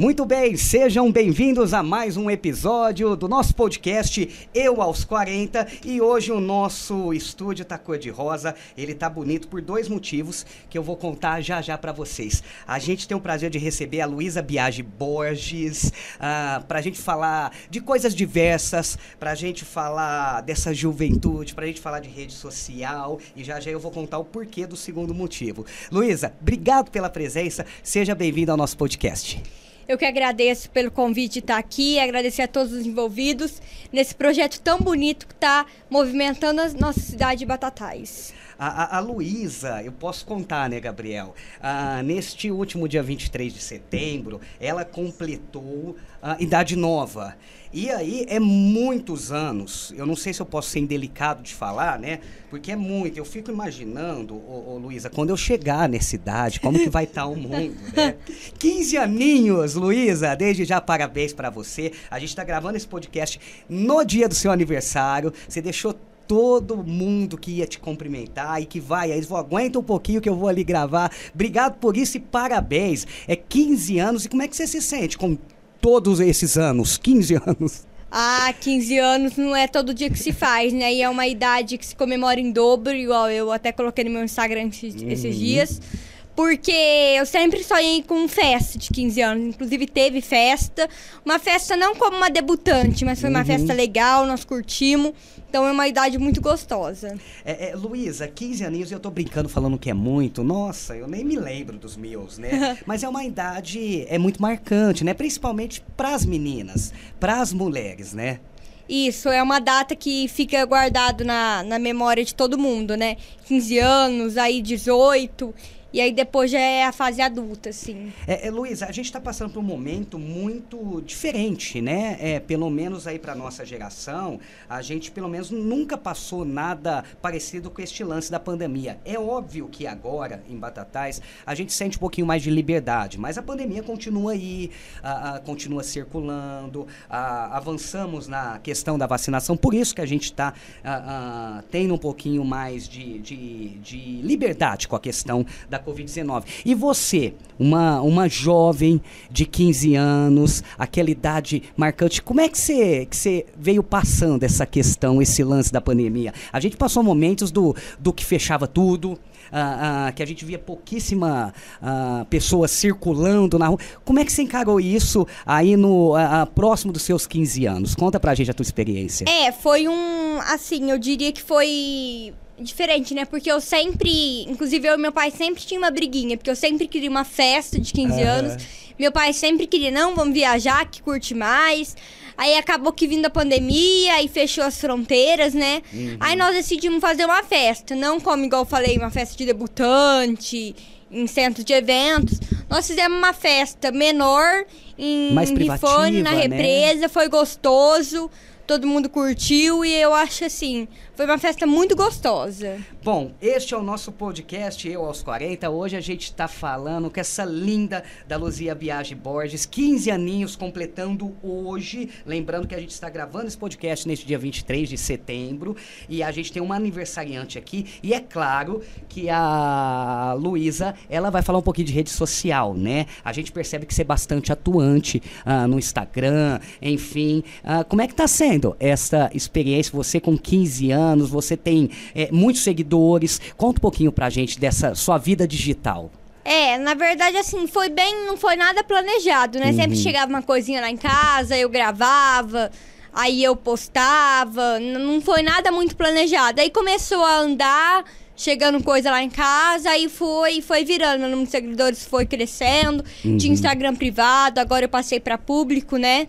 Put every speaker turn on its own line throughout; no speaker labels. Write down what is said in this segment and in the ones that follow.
Muito bem, sejam bem-vindos a mais um episódio do nosso podcast Eu aos 40 e hoje o nosso estúdio tá cor de rosa, ele tá bonito por dois motivos que eu vou contar já já para vocês. A gente tem o prazer de receber a Luísa Biagi Borges uh, pra gente falar de coisas diversas, pra gente falar dessa juventude, pra gente falar de rede social e já já eu vou contar o porquê do segundo motivo. Luísa, obrigado pela presença, seja bem-vinda ao nosso podcast.
Eu que agradeço pelo convite de estar aqui, agradecer a todos os envolvidos nesse projeto tão bonito que está movimentando a nossa cidade de Batatais.
A, a, a Luísa, eu posso contar, né, Gabriel? Ah, neste último dia 23 de setembro, ela completou a idade nova. E aí é muitos anos. Eu não sei se eu posso ser indelicado de falar, né? Porque é muito. Eu fico imaginando, ô, ô Luísa, quando eu chegar nessa idade, como que vai estar tá o mundo, né? 15 aninhos, Luísa. Desde já, parabéns para você. A gente está gravando esse podcast no dia do seu aniversário. Você deixou todo mundo que ia te cumprimentar e que vai. Aí vão, aguenta um pouquinho que eu vou ali gravar. Obrigado por isso e parabéns. É 15 anos. E como é que você se sente com todos esses anos, 15 anos?
Ah, 15 anos não é todo dia que se faz, né? E é uma idade que se comemora em dobro, igual eu até coloquei no meu Instagram esses, uhum. esses dias. Porque eu sempre sonhei com festa de 15 anos. Inclusive, teve festa. Uma festa não como uma debutante, mas foi uma uhum. festa legal, nós curtimos. Então é uma idade muito gostosa.
É, é, Luísa, 15 aninhos, eu tô brincando falando que é muito. Nossa, eu nem me lembro dos meus, né? Mas é uma idade é muito marcante, né? Principalmente para as meninas, para as mulheres, né?
Isso, é uma data que fica guardado na, na memória de todo mundo, né? 15 anos, aí 18. E aí depois já é a fase adulta, assim.
É, é Luísa, a gente está passando por um momento muito diferente, né? É, pelo menos aí para nossa geração, a gente pelo menos nunca passou nada parecido com este lance da pandemia. É óbvio que agora, em Batatais, a gente sente um pouquinho mais de liberdade, mas a pandemia continua aí, a, a, continua circulando, a, avançamos na questão da vacinação, por isso que a gente está tendo um pouquinho mais de, de, de liberdade com a questão da Covid-19. E você, uma, uma jovem de 15 anos, aquela idade marcante, como é que você, que você veio passando essa questão, esse lance da pandemia? A gente passou momentos do, do que fechava tudo, Uh, uh, que a gente via pouquíssima uh, pessoas circulando na rua. Como é que você encarou isso aí no próximo dos seus 15 anos? Conta pra gente a tua experiência.
É, foi um. Assim, eu diria que foi diferente, né? Porque eu sempre, inclusive eu e meu pai sempre tinha uma briguinha, porque eu sempre queria uma festa de 15 uhum. anos. Meu pai sempre queria, não, vamos viajar, que curte mais. Aí acabou que vindo a pandemia e fechou as fronteiras, né? Uhum. Aí nós decidimos fazer uma festa, não como igual eu falei, uma festa de debutante, em centro de eventos. Nós fizemos uma festa menor em Rifone, na
né?
represa, foi gostoso todo mundo curtiu e eu acho assim, foi uma festa muito gostosa.
Bom, este é o nosso podcast, Eu aos 40. Hoje a gente está falando com essa linda da Luzia Biagi Borges, 15 aninhos completando hoje. Lembrando que a gente está gravando esse podcast neste dia 23 de setembro e a gente tem uma aniversariante aqui. E é claro que a Luísa, ela vai falar um pouquinho de rede social, né? A gente percebe que você é bastante atuante uh, no Instagram, enfim. Uh, como é que tá sendo? Essa experiência, você com 15 anos, você tem é, muitos seguidores. Conta um pouquinho pra gente dessa sua vida digital.
É, na verdade, assim, foi bem, não foi nada planejado, né? Uhum. Sempre chegava uma coisinha lá em casa, eu gravava, aí eu postava, não foi nada muito planejado. Aí começou a andar, chegando coisa lá em casa, aí foi, foi virando. Meu número de seguidores foi crescendo, uhum. tinha Instagram privado, agora eu passei para público, né?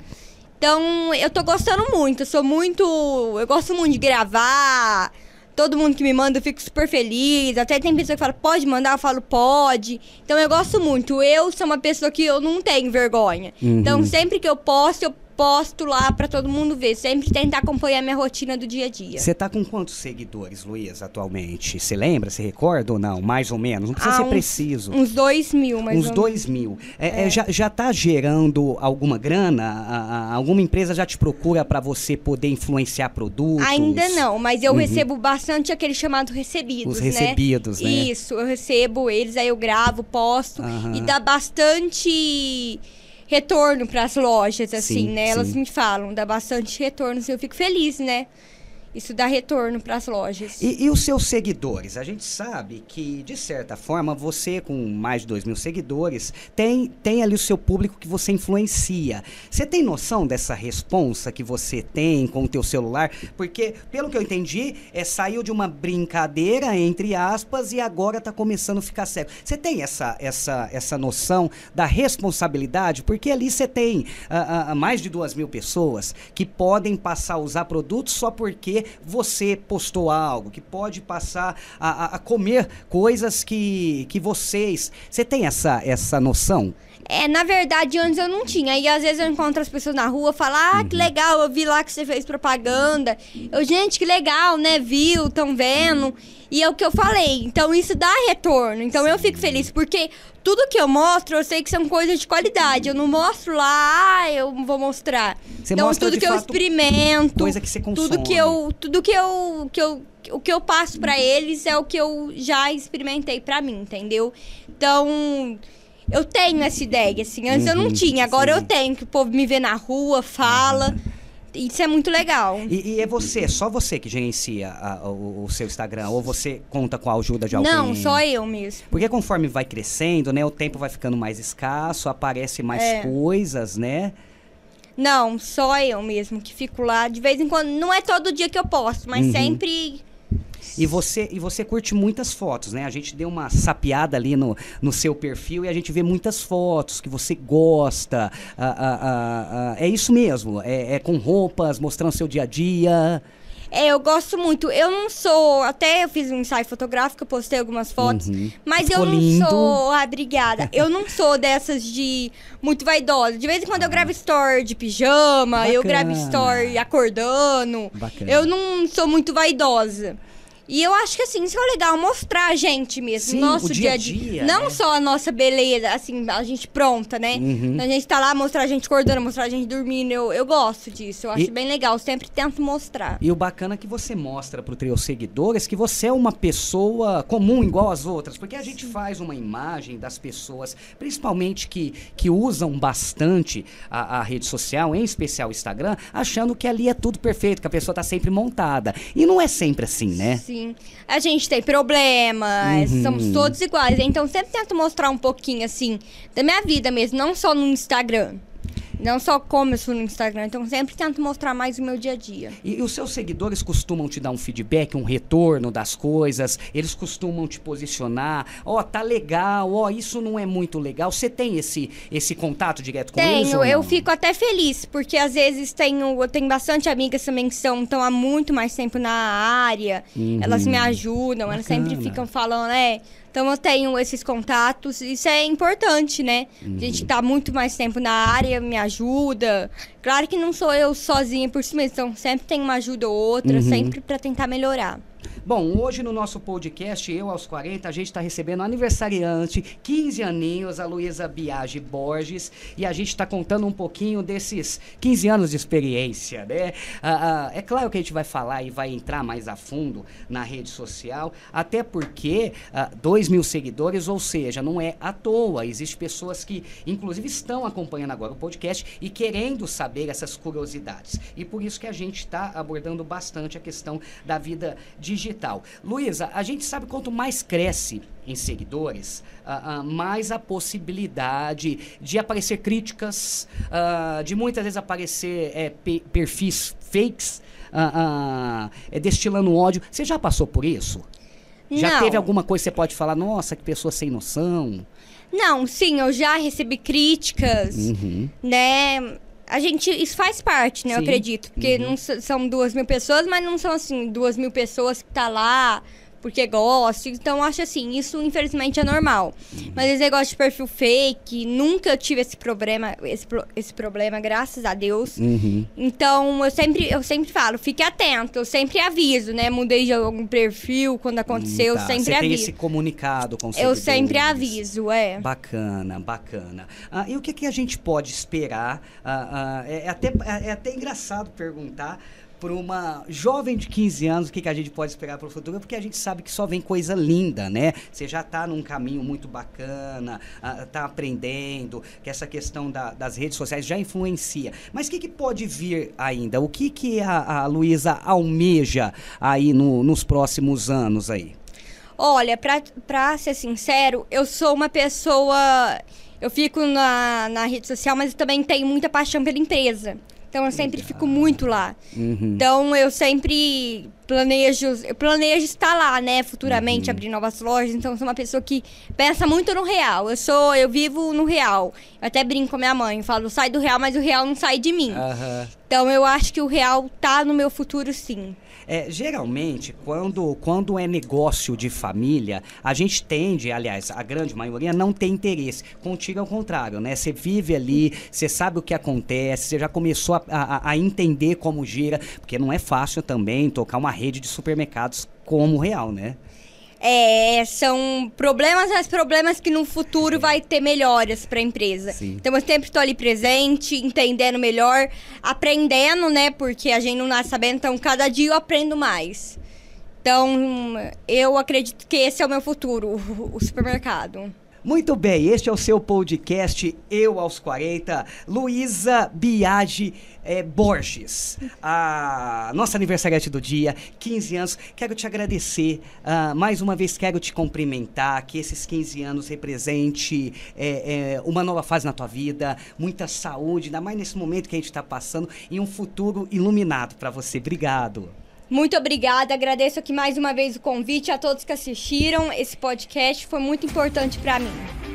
Então, eu tô gostando muito. Eu sou muito. Eu gosto muito de gravar. Todo mundo que me manda, eu fico super feliz. Até tem pessoa que fala, pode mandar? Eu falo, pode. Então, eu gosto muito. Eu sou uma pessoa que eu não tenho vergonha. Uhum. Então, sempre que eu posto, eu posto lá para todo mundo ver. Sempre tentar acompanhar minha rotina do dia a dia.
Você tá com quantos seguidores, Luiz, atualmente? Você lembra? Você recorda ou não? Mais ou menos? Não precisa ah, ser uns, preciso.
Uns dois mil, mais
Uns dois mil. É, é. É, já, já tá gerando alguma grana? A, a, alguma empresa já te procura para você poder influenciar produtos?
Ainda não, mas eu uhum. recebo bastante aquele chamado recebidos,
Os né? recebidos, né?
Isso, eu recebo eles, aí eu gravo, posto. Uhum. E dá bastante retorno para as lojas, assim,
Sim,
né? Elas
sim.
me falam, dá bastante retorno, assim, eu fico feliz, né? Isso dá retorno para as lojas.
E, e os seus seguidores? A gente sabe que, de certa forma, você, com mais de 2 mil seguidores, tem, tem ali o seu público que você influencia. Você tem noção dessa responsa que você tem com o teu celular? Porque, pelo que eu entendi, é, saiu de uma brincadeira, entre aspas, e agora está começando a ficar sério. Você tem essa, essa, essa noção da responsabilidade? Porque ali você tem ah, ah, mais de 2 mil pessoas que podem passar a usar produtos só porque você postou algo, que pode passar a, a- a comer coisas que, que vocês. Você tem essa, essa noção?
É, na verdade, antes eu não tinha. E às vezes eu encontro as pessoas na rua, falo, ah,
Uhum.
que legal, eu vi lá que você fez propaganda. Eu, gente, que legal, né? Viu, tão vendo. E é o que eu falei. Então isso dá retorno. Então eu fico feliz, porque tudo que eu mostro, eu sei que são coisas de qualidade. Eu não mostro lá, ah, eu vou mostrar.
Você
então
mostra
tudo que eu experimento,
coisa que você
tudo
consome.
que eu, tudo que eu, que eu o que eu passo pra eles é o que eu já experimentei pra mim, entendeu? Então, eu tenho essa ideia, assim. Antes eu não
Uhum,
tinha, agora
sim.
eu tenho, que o povo me vê na rua, fala. Isso é muito legal.
E, e é você, só você que gerencia a- o, o seu Instagram? Ou você conta com a ajuda de alguém?
Não, só eu mesmo.
Porque conforme vai crescendo, né? O tempo vai ficando mais escasso, aparece mais
É.
coisas, né?
Não, só eu mesmo que fico lá. De vez em quando, não é todo dia que eu posto, mas
Uhum.
sempre.
E você, e você curte muitas fotos, né? A gente deu uma sapeada ali no, no seu perfil e a gente vê muitas fotos que você gosta. Ah, ah, ah, ah, é isso mesmo? É, é com roupas, mostrando seu dia a dia.
É, eu gosto muito. Eu não sou. Até eu fiz um ensaio fotográfico, postei algumas fotos.
Uhum.
Mas
Ficou
eu não
lindo.
sou. Ah, obrigada. Eu não sou dessas de muito vaidosa. De vez em quando eu gravo story de pijama, eu gravo
Bacana.
story acordando.
Bacana.
Eu não sou muito vaidosa. E eu acho que assim, isso é legal mostrar a gente mesmo,
Sim,
nosso
o dia a dia,
Não
né?
só a nossa beleza, assim, a gente pronta, né?
Uhum.
A gente tá lá, mostrar a gente acordando, mostrar a gente dormindo. Eu, eu gosto disso, eu acho
E-
bem legal. Sempre tento mostrar.
E o bacana é que você mostra os seus seguidores que você é uma pessoa comum igual às outras, porque a gente faz uma imagem das pessoas, principalmente que, que usam bastante a, a rede social, em especial o Instagram, achando que ali é tudo perfeito, que a pessoa tá sempre montada. E não é sempre assim, né?
Sim. A gente tem problemas,
Uhum.
somos todos iguais. Então sempre tento mostrar um pouquinho, assim, da minha vida mesmo, não só no Instagram. Não só como eu sou no Instagram. Então sempre tento mostrar mais o meu dia a dia.
E, e os seus seguidores costumam te dar um feedback, um retorno das coisas? Eles costumam te posicionar? Ó, tá legal, ó, isso não é muito legal. Você tem esse, esse contato direto com eles?
Tenho, eu fico até feliz, porque às vezes tenho, eu tenho bastante amigas também que são, estão há muito mais tempo na área. Elas me ajudam, elas sempre
Uhum. Bacana.
ficam falando, é. Então eu tenho esses contatos, isso é importante, né? A
Uhum.
gente tá muito mais tempo na área, me ajuda. Claro que não sou eu sozinha por si mesma, então sempre tem uma ajuda ou outra,
Uhum.
sempre pra tentar melhorar.
Bom, hoje no nosso podcast, eu aos 40, a gente está recebendo aniversariante, 15 aninhos, a Luísa Biagi Borges, e a gente está contando um pouquinho desses 15 anos de experiência, né? Ah, ah, é claro que a gente vai falar e vai entrar mais a fundo na rede social, até porque 2 mil seguidores, ou seja, não é à toa, existem pessoas que, inclusive, estão acompanhando agora o podcast e querendo saber essas curiosidades. E por isso que a gente está abordando bastante a questão da vida digital. Luísa, a gente sabe quanto mais cresce em seguidores, ah, ah, mais a possibilidade de aparecer críticas, ah, de muitas vezes aparecer pe- perfis fakes, eh, destilando ódio. Você já passou por isso? Já
Não.
teve alguma coisa que você pode falar, nossa, que pessoa sem noção?
Não, sim, eu já recebi críticas,
Uhum.
né? A gente, isso faz parte, né? Eu
Sim.
acredito. Porque
Uhum.
não são duas mil pessoas, mas não são, assim, duas mil pessoas que tá lá porque gostam. Então, acho assim, isso infelizmente é normal. Mas esse negócio de perfil fake, nunca tive esse problema, esse, esse problema, graças a Deus.
Uhum.
Então, eu sempre, eu sempre falo, fique atento, eu sempre aviso, né? Mudei de algum perfil quando aconteceu,
Hum, tá.
eu sempre
Você tem
aviso.
esse comunicado com
Eu sempre aviso, é.
Bacana, bacana. Ah, e o que, que a gente pode esperar? Ah, ah, é, é até, é, é até engraçado perguntar, para uma jovem de 15 anos, o que, que a gente pode esperar para o futuro? Porque a gente sabe que só vem coisa linda, né? Você já está num caminho muito bacana, está aprendendo, que essa questão da, das redes sociais já influencia. Mas o que, que pode vir ainda? O que, que a, a Luísa almeja aí no, nos próximos anos aí?
Olha, pra ser sincero, eu sou uma pessoa. Eu fico na, na rede social, mas também tenho muita paixão pela empresa. Então eu sempre fico muito lá. Uhum. Então eu sempre planejo, eu planejo estar lá, né, futuramente uhum. abrir novas lojas. Então eu sou uma pessoa que pensa muito no real. Eu sou, eu vivo no real. Eu até brinco com minha mãe, falo, sai do real, mas o real não sai de mim. Uhum. Então eu acho que o real tá no meu futuro sim.
É, geralmente, quando, quando é negócio de família, a gente tende, aliás, a grande maioria não tem interesse. Contigo é o contrário, né? Você vive ali, você sabe o que acontece, você já começou a, a, a entender como gira, porque não é fácil também tocar uma rede de supermercados como real, né?
É, são problemas, mas problemas que no futuro vai ter melhoras para a empresa. Sim. Então eu sempre estou ali presente, entendendo melhor, aprendendo, né? Porque a gente não nasce sabendo, então cada dia eu aprendo mais. Então eu acredito que esse é o meu futuro, o supermercado.
Muito bem, este é o seu podcast Eu aos 40, Luísa Biagi é, Borges, a nossa aniversariante do dia, 15 anos. Quero te agradecer, uh, mais uma vez quero te cumprimentar, que esses 15 anos represente é, é, uma nova fase na tua vida, muita saúde, ainda mais nesse momento que a gente está passando, e um futuro iluminado para você. Obrigado.
Muito obrigada, agradeço aqui mais uma vez o convite a todos que assistiram esse podcast, foi muito importante para mim.